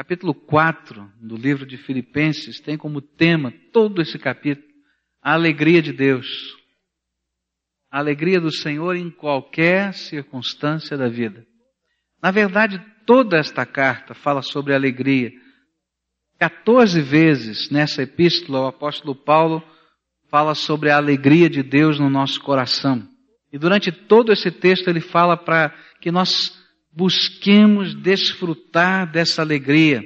Capítulo 4 do livro de Filipenses tem como tema todo esse capítulo a alegria de Deus. A alegria do Senhor em qualquer circunstância da vida. Na verdade, toda esta carta fala sobre alegria. 14 vezes nessa epístola o apóstolo Paulo fala sobre a alegria de Deus no nosso coração. E durante todo esse texto ele fala para que nós busquemos desfrutar dessa alegria,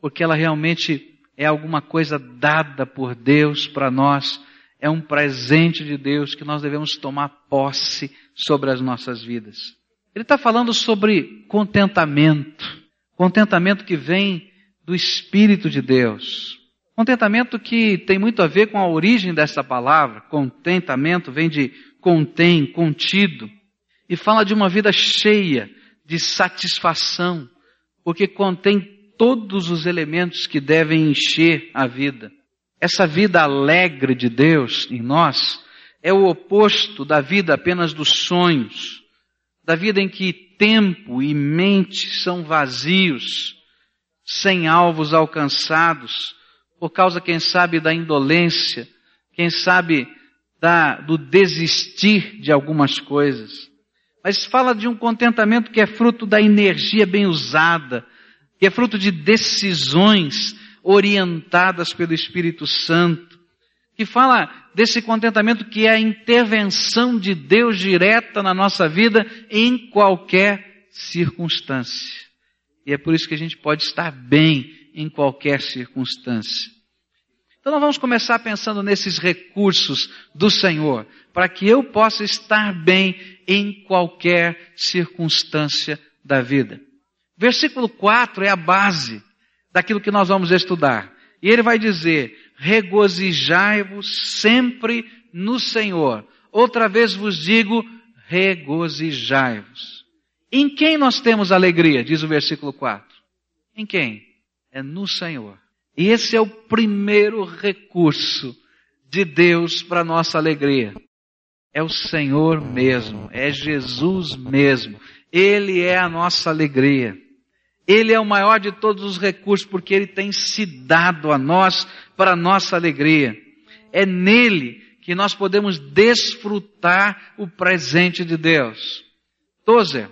porque ela realmente é alguma coisa dada por Deus para nós, é um presente de Deus que nós devemos tomar posse sobre as nossas vidas. Ele está falando sobre contentamento, contentamento que vem do Espírito de Deus. Contentamento que tem muito a ver com a origem dessa palavra. Contentamento vem de contém, contido. E fala de uma vida cheia de satisfação, porque contém todos os elementos que devem encher a vida. Essa vida alegre de Deus em nós é o oposto da vida apenas dos sonhos, da vida em que tempo e mente são vazios, sem alvos alcançados, por causa, quem sabe, da indolência, quem sabe, da, do desistir de algumas coisas. Mas fala de um contentamento que é fruto da energia bem usada, que é fruto de decisões orientadas pelo Espírito Santo, que fala desse contentamento que é a intervenção de Deus direta na nossa vida em qualquer circunstância. E é por isso que a gente pode estar bem em qualquer circunstância. Então nós vamos começar pensando nesses recursos do Senhor, para que eu possa estar bem em qualquer circunstância da vida. Versículo 4 é a base daquilo que nós vamos estudar. E ele vai dizer: regozijai-vos sempre no Senhor. Outra vez vos digo, regozijai-vos. Em quem nós temos alegria? Diz o versículo 4. Em quem? É no Senhor. E esse é o primeiro recurso de Deus para nossa alegria. É o Senhor mesmo, é Jesus mesmo. Ele é a nossa alegria. Ele é o maior de todos os recursos porque ele tem se dado a nós para a nossa alegria. É nele que nós podemos desfrutar o presente de Deus. Tozer,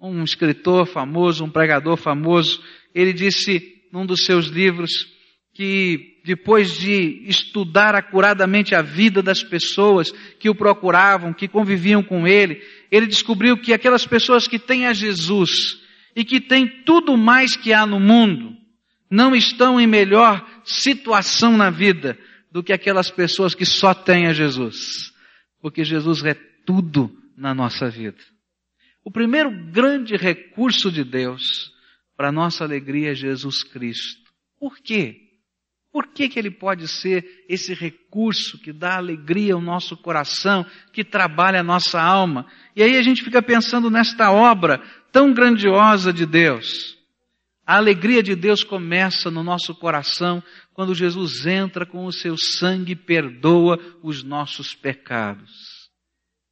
um escritor famoso, um pregador famoso, ele disse num dos seus livros que depois de estudar acuradamente a vida das pessoas que o procuravam, que conviviam com ele, ele descobriu que aquelas pessoas que têm a Jesus e que têm tudo mais que há no mundo, não estão em melhor situação na vida do que aquelas pessoas que só têm a Jesus. Porque Jesus é tudo na nossa vida. O primeiro grande recurso de Deus para nossa alegria é Jesus Cristo. Por quê? Por que, que ele pode ser esse recurso que dá alegria ao nosso coração, que trabalha a nossa alma? E aí a gente fica pensando nesta obra tão grandiosa de Deus. A alegria de Deus começa no nosso coração quando Jesus entra com o seu sangue e perdoa os nossos pecados.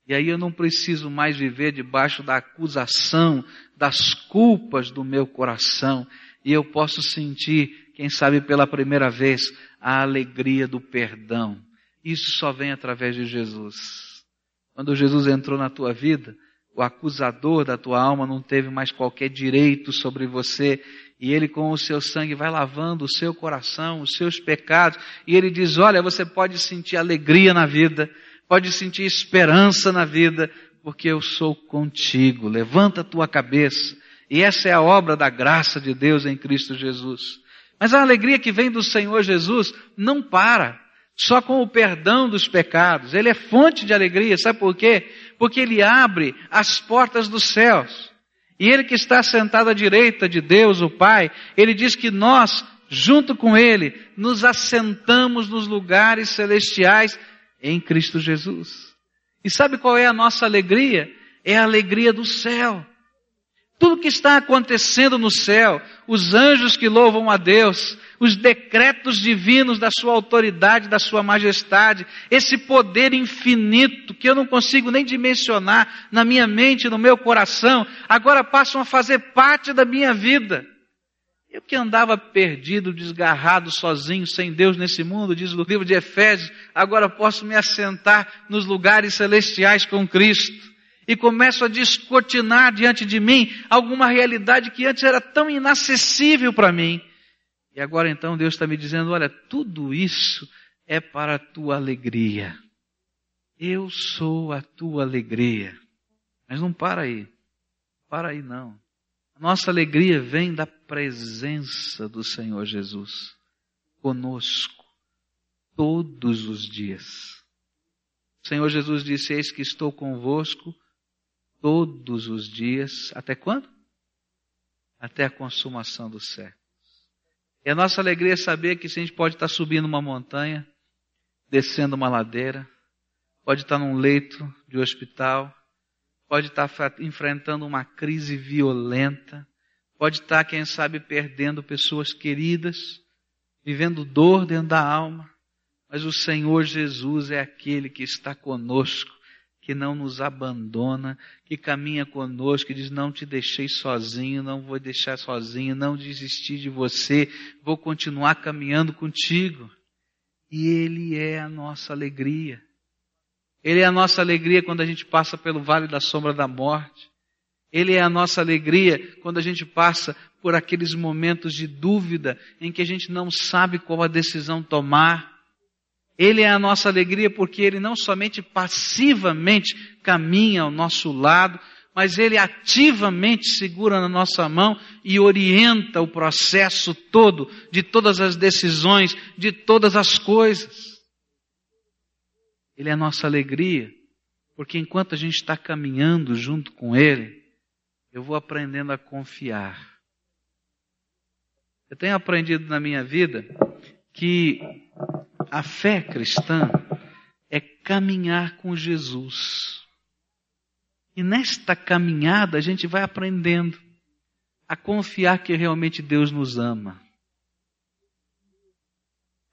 E aí eu não preciso mais viver debaixo da acusação, das culpas do meu coração, e eu posso sentir quem sabe pela primeira vez, a alegria do perdão. Isso só vem através de Jesus. Quando Jesus entrou na tua vida, o acusador da tua alma não teve mais qualquer direito sobre você, e ele com o seu sangue vai lavando o seu coração, os seus pecados, e ele diz: Olha, você pode sentir alegria na vida, pode sentir esperança na vida, porque eu sou contigo. Levanta a tua cabeça. E essa é a obra da graça de Deus em Cristo Jesus. Mas a alegria que vem do Senhor Jesus não para só com o perdão dos pecados. Ele é fonte de alegria, sabe por quê? Porque ele abre as portas dos céus. E ele que está sentado à direita de Deus, o Pai, ele diz que nós, junto com ele, nos assentamos nos lugares celestiais em Cristo Jesus. E sabe qual é a nossa alegria? É a alegria do céu. Tudo que está acontecendo no céu, os anjos que louvam a Deus, os decretos divinos da sua autoridade, da sua majestade, esse poder infinito que eu não consigo nem dimensionar na minha mente, no meu coração, agora passam a fazer parte da minha vida. Eu que andava perdido, desgarrado, sozinho, sem Deus nesse mundo, diz o livro de Efésios, agora posso me assentar nos lugares celestiais com Cristo. E começo a descortinar diante de mim alguma realidade que antes era tão inacessível para mim. E agora então Deus está me dizendo: olha, tudo isso é para a tua alegria. Eu sou a tua alegria. Mas não para aí. Para aí não. Nossa alegria vem da presença do Senhor Jesus conosco todos os dias. O Senhor Jesus disse: Eis que estou convosco todos os dias. Até quando? Até a consumação do século. E a nossa alegria é saber que se a gente pode estar subindo uma montanha, descendo uma ladeira, pode estar num leito de hospital, pode estar enfrentando uma crise violenta, pode estar, quem sabe, perdendo pessoas queridas, vivendo dor dentro da alma, mas o Senhor Jesus é aquele que está conosco, que não nos abandona, que caminha conosco, que diz: Não te deixei sozinho, não vou deixar sozinho, não desisti de você, vou continuar caminhando contigo. E Ele é a nossa alegria. Ele é a nossa alegria quando a gente passa pelo vale da sombra da morte. Ele é a nossa alegria quando a gente passa por aqueles momentos de dúvida em que a gente não sabe qual a decisão tomar. Ele é a nossa alegria porque ele não somente passivamente caminha ao nosso lado, mas ele ativamente segura na nossa mão e orienta o processo todo de todas as decisões, de todas as coisas. Ele é a nossa alegria, porque enquanto a gente está caminhando junto com Ele, eu vou aprendendo a confiar. Eu tenho aprendido na minha vida que a fé cristã é caminhar com Jesus. E nesta caminhada a gente vai aprendendo a confiar que realmente Deus nos ama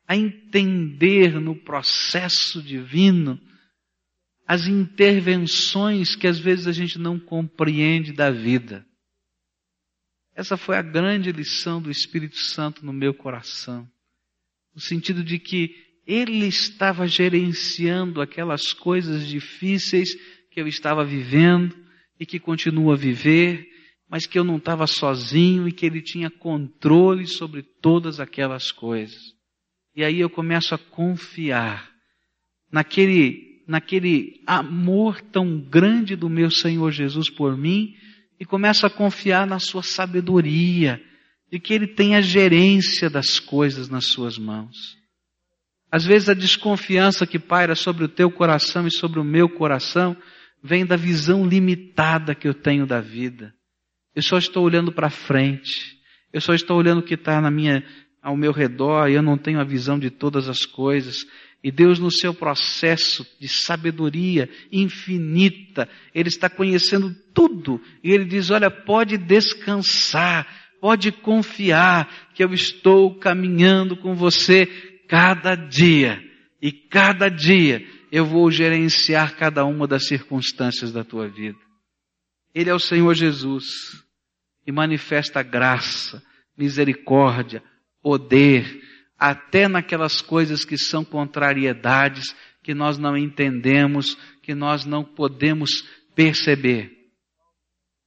a entender no processo divino as intervenções que às vezes a gente não compreende da vida. Essa foi a grande lição do Espírito Santo no meu coração. No sentido de que ele estava gerenciando aquelas coisas difíceis que eu estava vivendo e que continuo a viver, mas que eu não estava sozinho e que ele tinha controle sobre todas aquelas coisas. E aí eu começo a confiar naquele, naquele amor tão grande do meu Senhor Jesus por mim e começo a confiar na sua sabedoria, de que Ele tem a gerência das coisas nas suas mãos. Às vezes a desconfiança que paira sobre o teu coração e sobre o meu coração vem da visão limitada que eu tenho da vida. Eu só estou olhando para frente. Eu só estou olhando o que está na minha, ao meu redor e eu não tenho a visão de todas as coisas. E Deus, no seu processo de sabedoria infinita, Ele está conhecendo tudo. E Ele diz: Olha, pode descansar, pode confiar que eu estou caminhando com você cada dia. E cada dia eu vou gerenciar cada uma das circunstâncias da tua vida. Ele é o Senhor Jesus e manifesta graça, misericórdia, poder, até naquelas coisas que são contrariedades, que nós não entendemos, que nós não podemos perceber.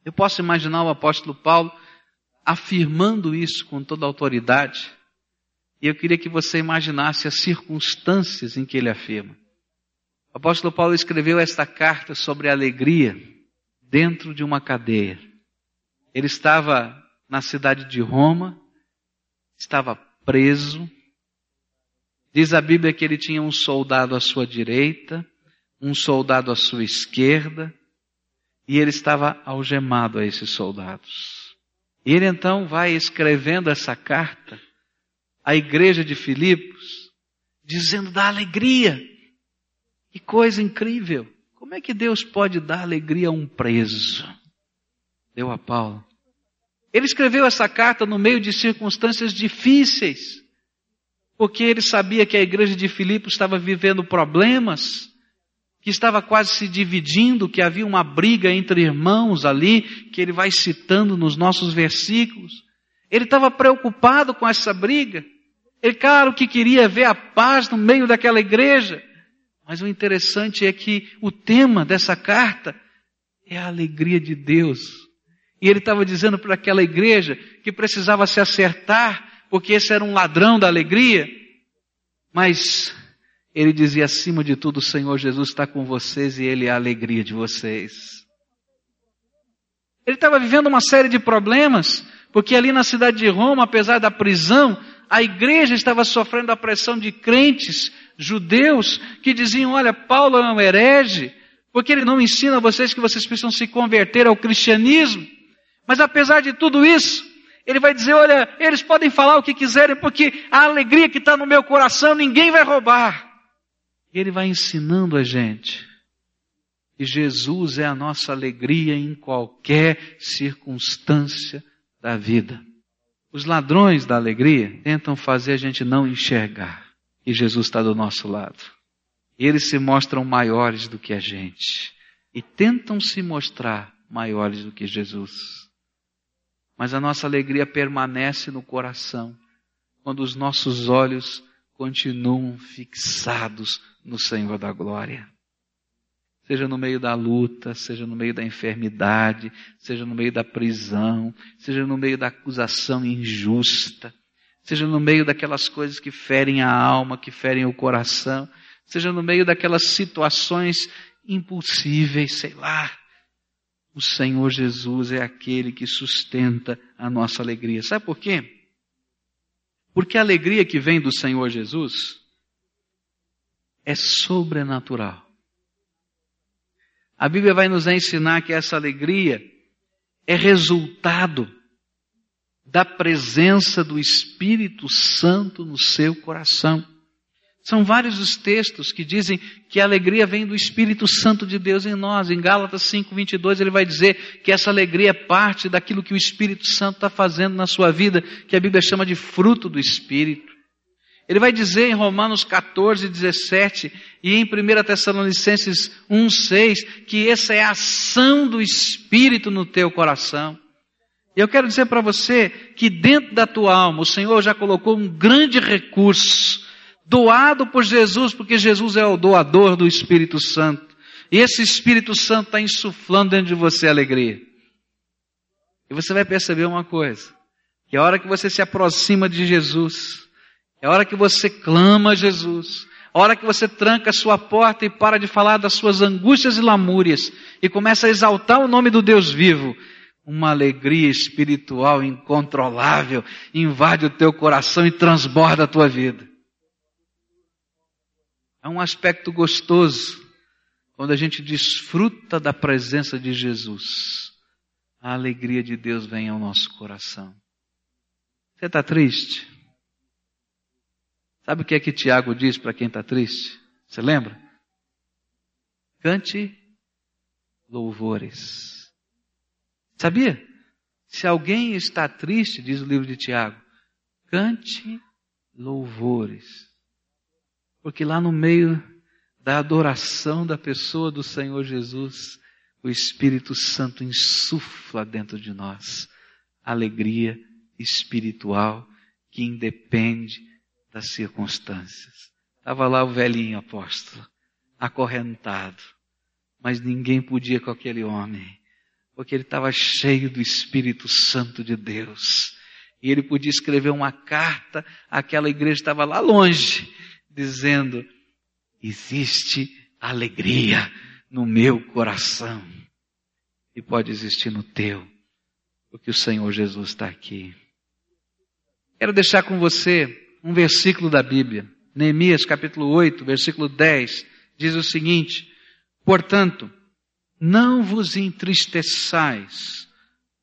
Eu posso imaginar o apóstolo Paulo afirmando isso com toda autoridade, e eu queria que você imaginasse as circunstâncias em que ele afirma. O apóstolo Paulo escreveu esta carta sobre alegria dentro de uma cadeia. Ele estava na cidade de Roma, estava preso. Diz a Bíblia que ele tinha um soldado à sua direita, um soldado à sua esquerda, e ele estava algemado a esses soldados. E ele então vai escrevendo essa carta à igreja de Filipos, dizendo da alegria. Que coisa incrível! Como é que Deus pode dar alegria a um preso? Deu a Paulo. Ele escreveu essa carta no meio de circunstâncias difíceis, porque ele sabia que a igreja de Filipos estava vivendo problemas, que estava quase se dividindo, que havia uma briga entre irmãos ali, que ele vai citando nos nossos versículos. Ele estava preocupado com essa briga. Ele, claro, que queria ver a paz no meio daquela igreja. Mas o interessante é que o tema dessa carta é a alegria de Deus. E ele estava dizendo para aquela igreja que precisava se acertar, porque esse era um ladrão da alegria. Mas ele dizia acima de tudo, o Senhor Jesus está com vocês e Ele é a alegria de vocês. Ele estava vivendo uma série de problemas, porque ali na cidade de Roma, apesar da prisão, a igreja estava sofrendo a pressão de crentes judeus que diziam: Olha, Paulo é um herege, porque ele não ensina a vocês que vocês precisam se converter ao cristianismo. Mas apesar de tudo isso, ele vai dizer: Olha, eles podem falar o que quiserem, porque a alegria que está no meu coração ninguém vai roubar. E ele vai ensinando a gente que Jesus é a nossa alegria em qualquer circunstância da vida. Os ladrões da alegria tentam fazer a gente não enxergar que Jesus está do nosso lado. Eles se mostram maiores do que a gente e tentam se mostrar maiores do que Jesus. Mas a nossa alegria permanece no coração quando os nossos olhos continuam fixados no Senhor da glória. Seja no meio da luta, seja no meio da enfermidade, seja no meio da prisão, seja no meio da acusação injusta, seja no meio daquelas coisas que ferem a alma, que ferem o coração, seja no meio daquelas situações impossíveis, sei lá. O Senhor Jesus é aquele que sustenta a nossa alegria. Sabe por quê? Porque a alegria que vem do Senhor Jesus é sobrenatural. A Bíblia vai nos ensinar que essa alegria é resultado da presença do Espírito Santo no seu coração. São vários os textos que dizem que a alegria vem do Espírito Santo de Deus em nós. Em Gálatas 5, 22, ele vai dizer que essa alegria é parte daquilo que o Espírito Santo está fazendo na sua vida, que a Bíblia chama de fruto do Espírito. Ele vai dizer em Romanos 14, 17 e em 1 Tessalonicenses 1, 6 que essa é a ação do Espírito no teu coração. E eu quero dizer para você que dentro da tua alma o Senhor já colocou um grande recurso doado por Jesus, porque Jesus é o doador do Espírito Santo. E esse Espírito Santo está insuflando dentro de você alegria. E você vai perceber uma coisa: que a hora que você se aproxima de Jesus, é hora que você clama a Jesus. A hora que você tranca a sua porta e para de falar das suas angústias e lamúrias e começa a exaltar o nome do Deus vivo, uma alegria espiritual incontrolável invade o teu coração e transborda a tua vida. É um aspecto gostoso quando a gente desfruta da presença de Jesus. A alegria de Deus vem ao nosso coração. Você está triste? Sabe o que é que Tiago diz para quem está triste? Você lembra? Cante louvores. Sabia? Se alguém está triste, diz o livro de Tiago, cante louvores. Porque lá no meio da adoração da pessoa do Senhor Jesus, o Espírito Santo insufla dentro de nós alegria espiritual que independe das circunstâncias. Estava lá o velhinho apóstolo, acorrentado, mas ninguém podia com aquele homem, porque ele estava cheio do Espírito Santo de Deus. E ele podia escrever uma carta, aquela igreja estava lá longe, dizendo: existe alegria no meu coração. E pode existir no teu, porque o Senhor Jesus está aqui. Quero deixar com você um versículo da Bíblia. Neemias capítulo 8, versículo 10, diz o seguinte: Portanto, não vos entristeçais,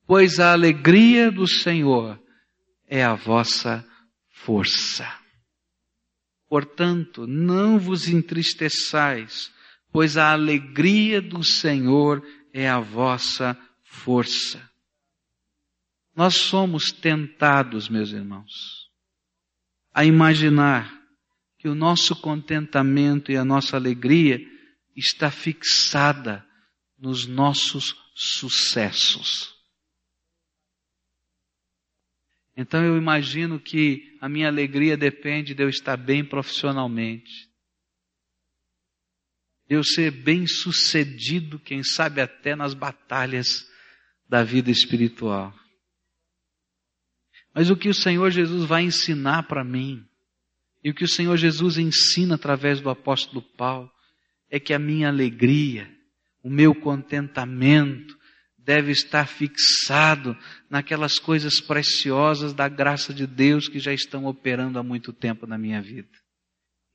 pois a alegria do Senhor é a vossa força. Portanto, não vos entristeçais, pois a alegria do Senhor é a vossa força. Nós somos tentados, meus irmãos, a imaginar que o nosso contentamento e a nossa alegria está fixada nos nossos sucessos. Então eu imagino que a minha alegria depende de eu estar bem profissionalmente, de eu ser bem sucedido, quem sabe até nas batalhas da vida espiritual. Mas o que o Senhor Jesus vai ensinar para mim, e o que o Senhor Jesus ensina através do apóstolo Paulo, é que a minha alegria, o meu contentamento, deve estar fixado naquelas coisas preciosas da graça de Deus que já estão operando há muito tempo na minha vida.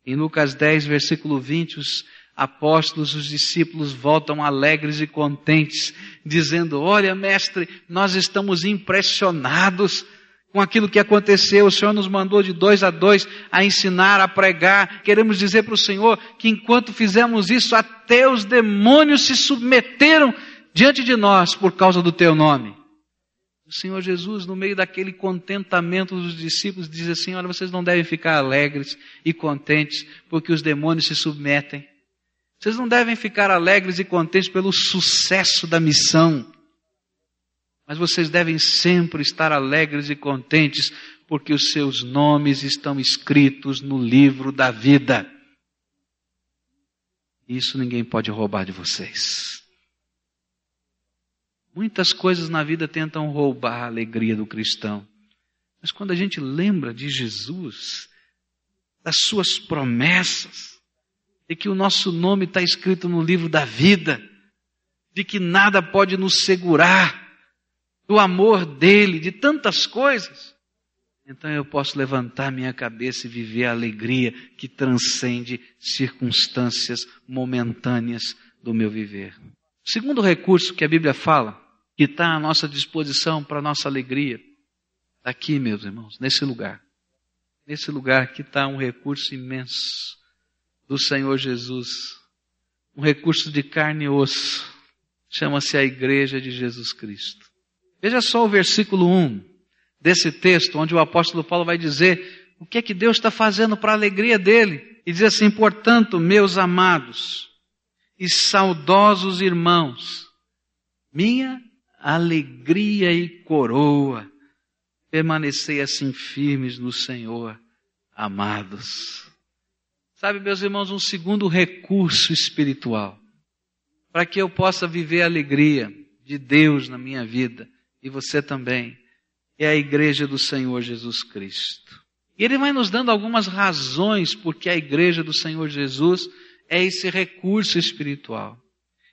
Em Lucas 10, versículo 20, os apóstolos, os discípulos voltam alegres e contentes, dizendo: Olha, mestre, nós estamos impressionados com aquilo que aconteceu. O Senhor nos mandou de dois a dois a ensinar, a pregar. Queremos dizer para o Senhor que enquanto fizemos isso, até os demônios se submeteram diante de nós por causa do teu nome. O Senhor Jesus, no meio daquele contentamento dos discípulos, diz assim: Olha, vocês não devem ficar alegres e contentes porque os demônios se submetem. Vocês não devem ficar alegres e contentes pelo sucesso da missão. Mas vocês devem sempre estar alegres e contentes porque os seus nomes estão escritos no livro da vida. Isso ninguém pode roubar de vocês. Muitas coisas na vida tentam roubar a alegria do cristão. Mas quando a gente lembra de Jesus, das suas promessas, de que o nosso nome está escrito no livro da vida, de que nada pode nos segurar, do amor dele, de tantas coisas, então eu posso levantar minha cabeça e viver a alegria que transcende circunstâncias momentâneas do meu viver. Segundo recurso que a Bíblia fala que está à nossa disposição para a nossa alegria. Está aqui, meus irmãos, nesse lugar. Nesse lugar que está um recurso imenso do Senhor Jesus. Um recurso de carne e osso. Chama-se a Igreja de Jesus Cristo. Veja só o versículo 1 desse texto, onde o apóstolo Paulo vai dizer o que é que Deus está fazendo para a alegria dele. E diz assim: portanto, meus amados e saudosos irmãos, minha alegria e coroa. Permanecei assim firmes no Senhor, amados. Sabe, meus irmãos, um segundo recurso espiritual para que eu possa viver a alegria de Deus na minha vida e você também é a igreja do Senhor Jesus Cristo. E ele vai nos dando algumas razões porque a igreja do Senhor Jesus é esse recurso espiritual.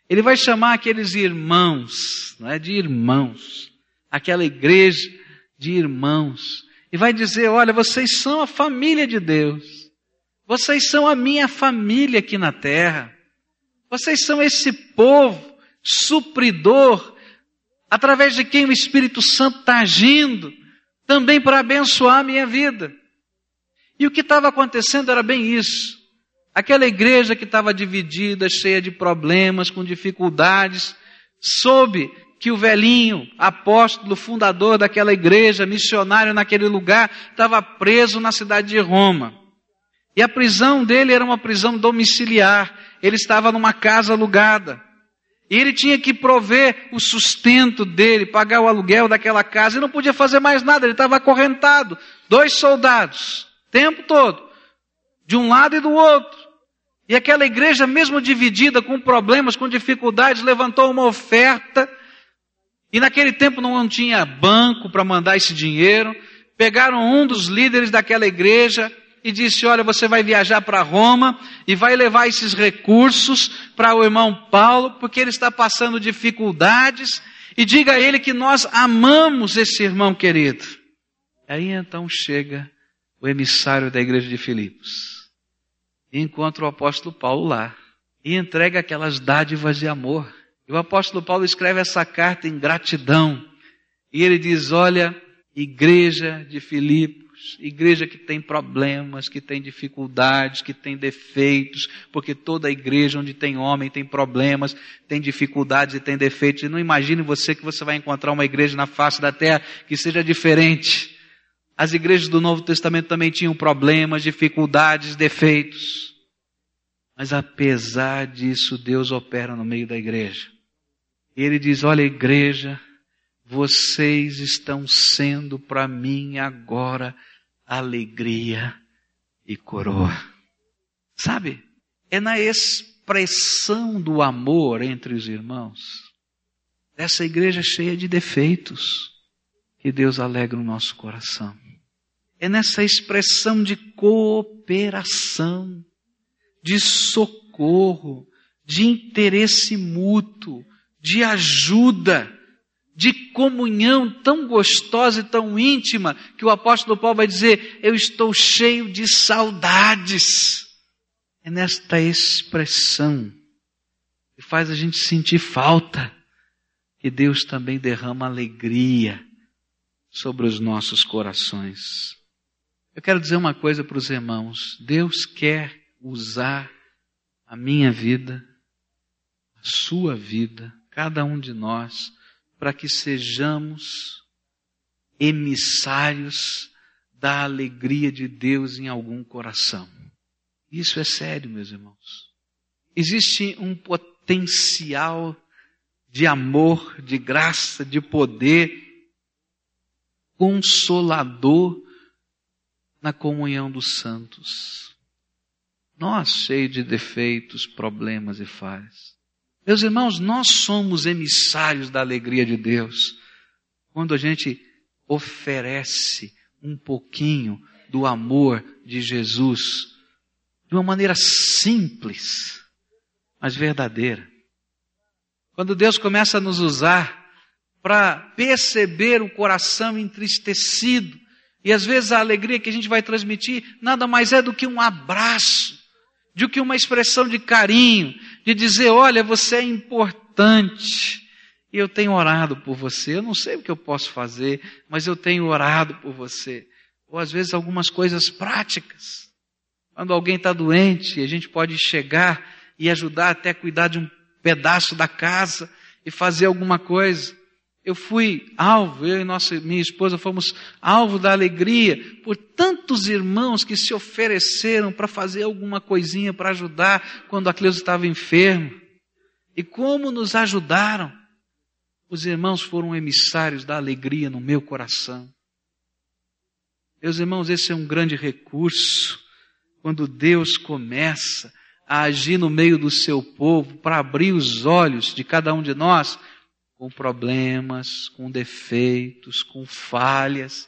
Ele vai chamar aqueles irmãos, não é de irmãos, aquela igreja de irmãos, e vai dizer: olha, vocês são a família de Deus, vocês são a minha família aqui na terra, vocês são esse povo supridor, através de quem o Espírito Santo está agindo, também para abençoar a minha vida. E o que estava acontecendo era bem isso. Aquela igreja que estava dividida, cheia de problemas, com dificuldades, soube que o velhinho, apóstolo, fundador daquela igreja, missionário naquele lugar, estava preso na cidade de Roma. E a prisão dele era uma prisão domiciliar. Ele estava numa casa alugada. E ele tinha que prover o sustento dele, pagar o aluguel daquela casa, e não podia fazer mais nada, ele estava acorrentado. Dois soldados, tempo todo, de um lado e do outro. E aquela igreja, mesmo dividida, com problemas, com dificuldades, levantou uma oferta. E naquele tempo não tinha banco para mandar esse dinheiro. Pegaram um dos líderes daquela igreja e disse: Olha, você vai viajar para Roma e vai levar esses recursos para o irmão Paulo, porque ele está passando dificuldades. E diga a ele que nós amamos esse irmão querido. Aí então chega o emissário da igreja de Filipos e encontra o apóstolo Paulo lá e entrega aquelas dádivas de amor. E o apóstolo Paulo escreve essa carta em gratidão. E ele diz: Olha, igreja de Filipos, igreja que tem problemas, que tem dificuldades, que tem defeitos, porque toda igreja onde tem homem tem problemas, tem dificuldades e tem defeitos. E não imagine você que você vai encontrar uma igreja na face da terra que seja diferente. As igrejas do Novo Testamento também tinham problemas, dificuldades, defeitos. Mas apesar disso, Deus opera no meio da igreja. Ele diz: Olha, igreja, vocês estão sendo para mim agora alegria e coroa. Sabe? É na expressão do amor entre os irmãos, dessa igreja cheia de defeitos, que Deus alegra o nosso coração. É nessa expressão de cooperação, de socorro, de interesse mútuo, de ajuda, de comunhão tão gostosa e tão íntima, que o apóstolo Paulo vai dizer: Eu estou cheio de saudades. É nesta expressão que faz a gente sentir falta, que Deus também derrama alegria sobre os nossos corações. Eu quero dizer uma coisa para os irmãos: Deus quer usar a minha vida, a sua vida, cada um de nós, para que sejamos emissários da alegria de Deus em algum coração. Isso é sério, meus irmãos. Existe um potencial de amor, de graça, de poder, consolador na comunhão dos santos. Nós, cheios de defeitos, problemas e falhas. Meus irmãos, nós somos emissários da alegria de Deus quando a gente oferece um pouquinho do amor de Jesus de uma maneira simples, mas verdadeira. Quando Deus começa a nos usar para perceber o coração entristecido, e às vezes a alegria que a gente vai transmitir nada mais é do que um abraço, do que uma expressão de carinho, de dizer: olha, você é importante. E eu tenho orado por você. Eu não sei o que eu posso fazer, mas eu tenho orado por você. Ou às vezes algumas coisas práticas. Quando alguém está doente, a gente pode chegar e ajudar até cuidar de um pedaço da casa e fazer alguma coisa. Eu fui alvo, eu e nossa, minha esposa fomos alvo da alegria por tantos irmãos que se ofereceram para fazer alguma coisinha para ajudar quando a Cleusa estava enferma. E como nos ajudaram. Os irmãos foram emissários da alegria no meu coração. Meus irmãos, esse é um grande recurso quando Deus começa a agir no meio do seu povo para abrir os olhos de cada um de nós com problemas, com defeitos, com falhas,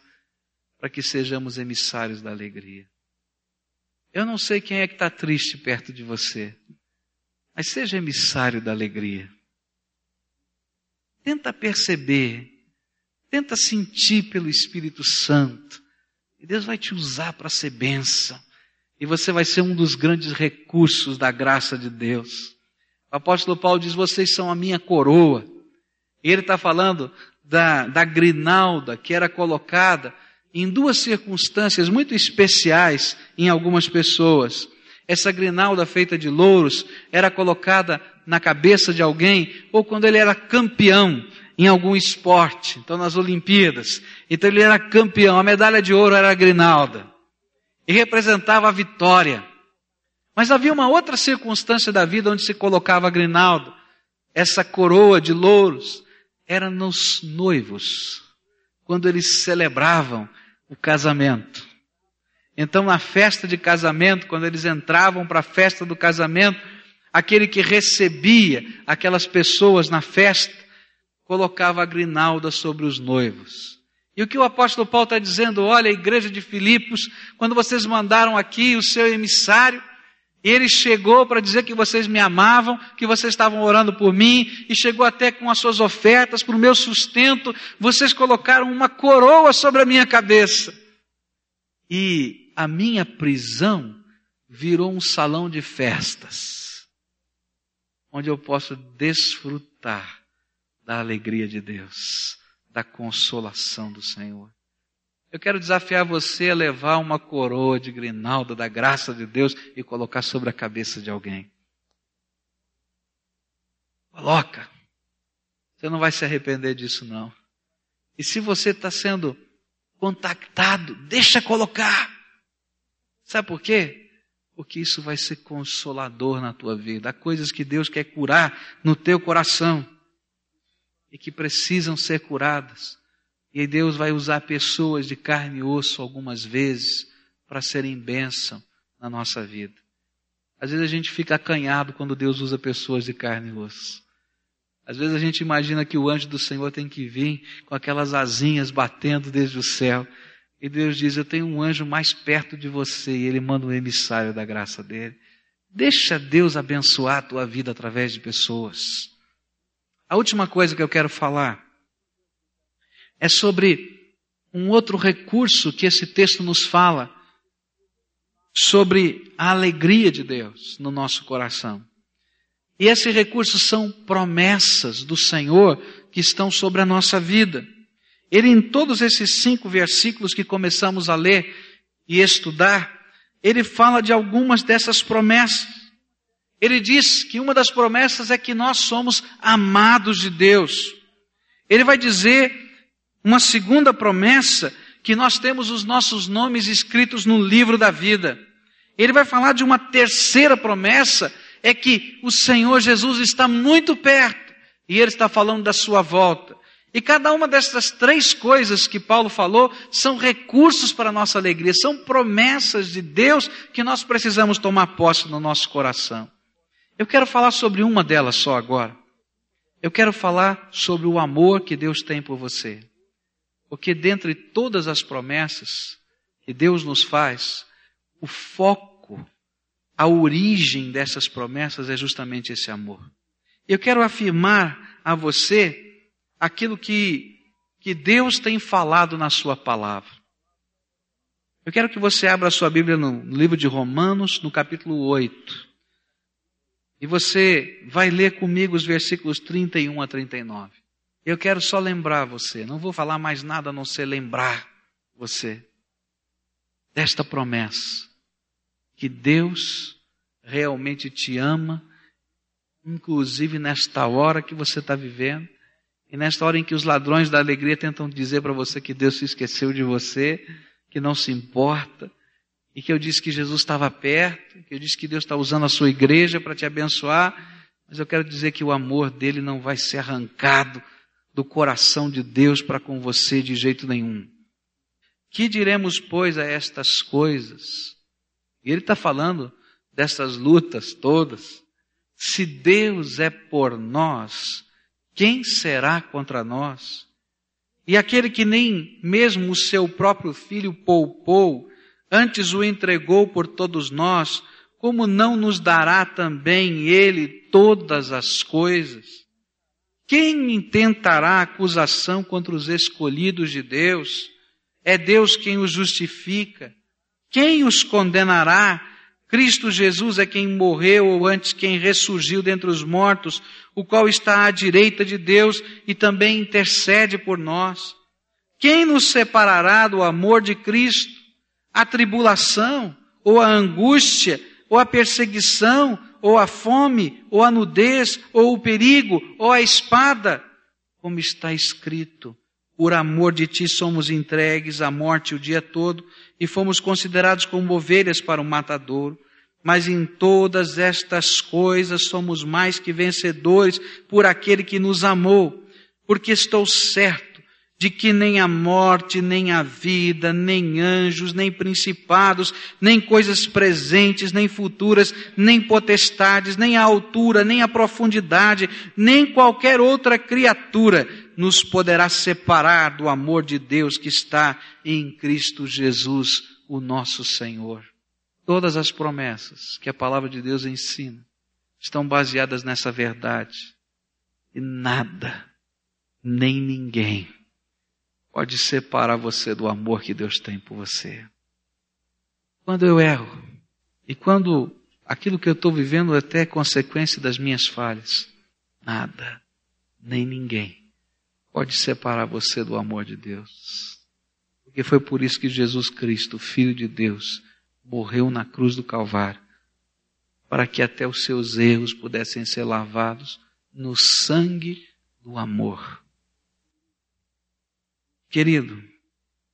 para que sejamos emissários da alegria. Eu não sei quem é que está triste perto de você, mas seja emissário da alegria. Tenta perceber, tenta sentir pelo Espírito Santo, e Deus vai te usar para ser bênção, e você vai ser um dos grandes recursos da graça de Deus. O apóstolo Paulo diz: Vocês são a minha coroa. Ele está falando da, da grinalda que era colocada em duas circunstâncias muito especiais em algumas pessoas. Essa grinalda feita de louros era colocada na cabeça de alguém ou quando ele era campeão em algum esporte, então nas Olimpíadas. Então ele era campeão, a medalha de ouro era a grinalda e representava a vitória. Mas havia uma outra circunstância da vida onde se colocava a grinalda, essa coroa de louros, era nos noivos, quando eles celebravam o casamento. Então, na festa de casamento, quando eles entravam para a festa do casamento, aquele que recebia aquelas pessoas na festa, colocava a grinalda sobre os noivos. E o que o apóstolo Paulo está dizendo, olha, a igreja de Filipos, quando vocês mandaram aqui o seu emissário, ele chegou para dizer que vocês me amavam, que vocês estavam orando por mim, e chegou até com as suas ofertas para o meu sustento. Vocês colocaram uma coroa sobre a minha cabeça. E a minha prisão virou um salão de festas, onde eu posso desfrutar da alegria de Deus, da consolação do Senhor. Eu quero desafiar você a levar uma coroa de grinalda da graça de Deus e colocar sobre a cabeça de alguém. Coloca. Você não vai se arrepender disso, não. E se você está sendo contactado, deixa colocar. Sabe por quê? Porque isso vai ser consolador na tua vida. Há coisas que Deus quer curar no teu coração. e que precisam ser curadas. E Deus vai usar pessoas de carne e osso algumas vezes para serem bênção na nossa vida. Às vezes a gente fica acanhado quando Deus usa pessoas de carne e osso. Às vezes a gente imagina que o anjo do Senhor tem que vir com aquelas asinhas batendo desde o céu. E Deus diz: Eu tenho um anjo mais perto de você. E ele manda um emissário da graça dele. Deixa Deus abençoar a tua vida através de pessoas. A última coisa que eu quero falar é sobre um outro recurso que esse texto nos fala sobre a alegria de Deus no nosso coração. E esse recurso são promessas do Senhor que estão sobre a nossa vida. Ele, em todos esses cinco versículos que começamos a ler e estudar, ele fala de algumas dessas promessas. Ele diz que uma das promessas é que nós somos amados de Deus. Ele vai dizer uma segunda promessa que nós temos os nossos nomes escritos no livro da vida. Ele vai falar de uma terceira promessa, é que o Senhor Jesus está muito perto e ele está falando da sua volta. E cada uma dessas três coisas que Paulo falou são recursos para a nossa alegria, são promessas de Deus que nós precisamos tomar posse no nosso coração. Eu quero falar sobre uma delas só agora. Eu quero falar sobre o amor que Deus tem por você. Porque dentre todas as promessas que Deus nos faz, o foco, a origem dessas promessas é justamente esse amor. Eu quero afirmar a você aquilo que, que Deus tem falado na Sua palavra. Eu quero que você abra a sua Bíblia no, no livro de Romanos, no capítulo 8. E você vai ler comigo os versículos 31 a 39. Eu quero só lembrar você, não vou falar mais nada a não ser lembrar você desta promessa, que Deus realmente te ama, inclusive nesta hora que você está vivendo, e nesta hora em que os ladrões da alegria tentam dizer para você que Deus se esqueceu de você, que não se importa, e que eu disse que Jesus estava perto, que eu disse que Deus está usando a sua igreja para te abençoar, mas eu quero dizer que o amor dele não vai ser arrancado do coração de Deus para com você de jeito nenhum. Que diremos, pois, a estas coisas? E ele está falando dessas lutas todas. Se Deus é por nós, quem será contra nós? E aquele que nem mesmo o seu próprio filho poupou, antes o entregou por todos nós, como não nos dará também ele todas as coisas? Quem intentará acusação contra os escolhidos de Deus? É Deus quem os justifica. Quem os condenará? Cristo Jesus é quem morreu, ou antes quem ressurgiu dentre os mortos, o qual está à direita de Deus e também intercede por nós. Quem nos separará do amor de Cristo? A tribulação, ou a angústia, ou a perseguição, ou a fome, ou a nudez, ou o perigo, ou a espada, como está escrito. Por amor de ti somos entregues à morte o dia todo e fomos considerados como ovelhas para o matadouro. Mas em todas estas coisas somos mais que vencedores por aquele que nos amou, porque estou certo de que nem a morte, nem a vida, nem anjos, nem principados, nem coisas presentes, nem futuras, nem potestades, nem a altura, nem a profundidade, nem qualquer outra criatura nos poderá separar do amor de Deus que está em Cristo Jesus, o nosso Senhor. Todas as promessas que a palavra de Deus ensina estão baseadas nessa verdade. E nada, nem ninguém pode separar você do amor que Deus tem por você. Quando eu erro, e quando aquilo que eu estou vivendo é até consequência das minhas falhas, nada, nem ninguém pode separar você do amor de Deus. Porque foi por isso que Jesus Cristo, Filho de Deus, morreu na cruz do Calvário, para que até os seus erros pudessem ser lavados no sangue do amor. Querido,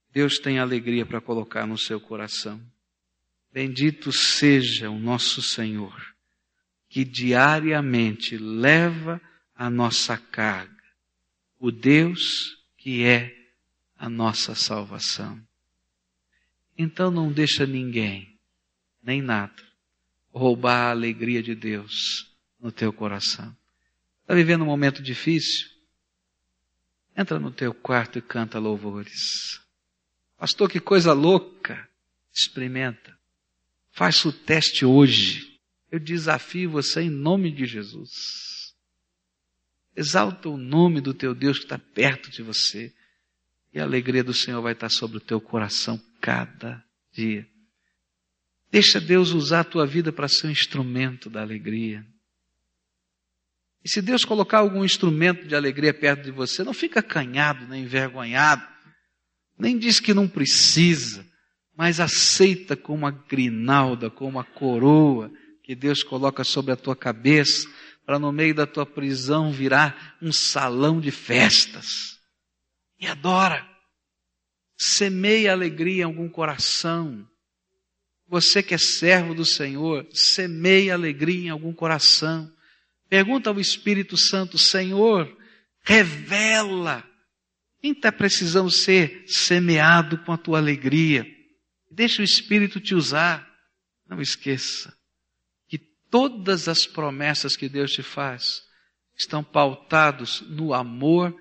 Deus tem alegria para colocar no seu coração. Bendito seja o nosso Senhor, que diariamente leva a nossa carga, o Deus que é a nossa salvação. Então não deixa ninguém, nem nada, roubar a alegria de Deus no teu coração. Está vivendo um momento difícil? Entra no teu quarto e canta louvores. Pastor, que coisa louca! Experimenta. Faz o teste hoje. Eu desafio você em nome de Jesus. Exalta o nome do teu Deus que está perto de você. E a alegria do Senhor vai estar sobre o teu coração cada dia. Deixa Deus usar a tua vida para ser um instrumento da alegria. E se Deus colocar algum instrumento de alegria perto de você, não fica acanhado nem envergonhado, nem diz que não precisa, mas aceita como a grinalda, como a coroa que Deus coloca sobre a tua cabeça, para no meio da tua prisão virar um salão de festas. E adora. Semeia alegria em algum coração. Você que é servo do Senhor, semeia alegria em algum coração. Pergunta ao Espírito Santo, Senhor, revela quem está precisando ser semeado com a tua alegria. Deixa o Espírito te usar. Não esqueça que todas as promessas que Deus te faz estão pautados no amor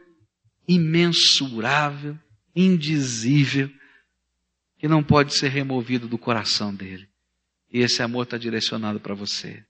imensurável, indizível, que não pode ser removido do coração dele. E esse amor está direcionado para você.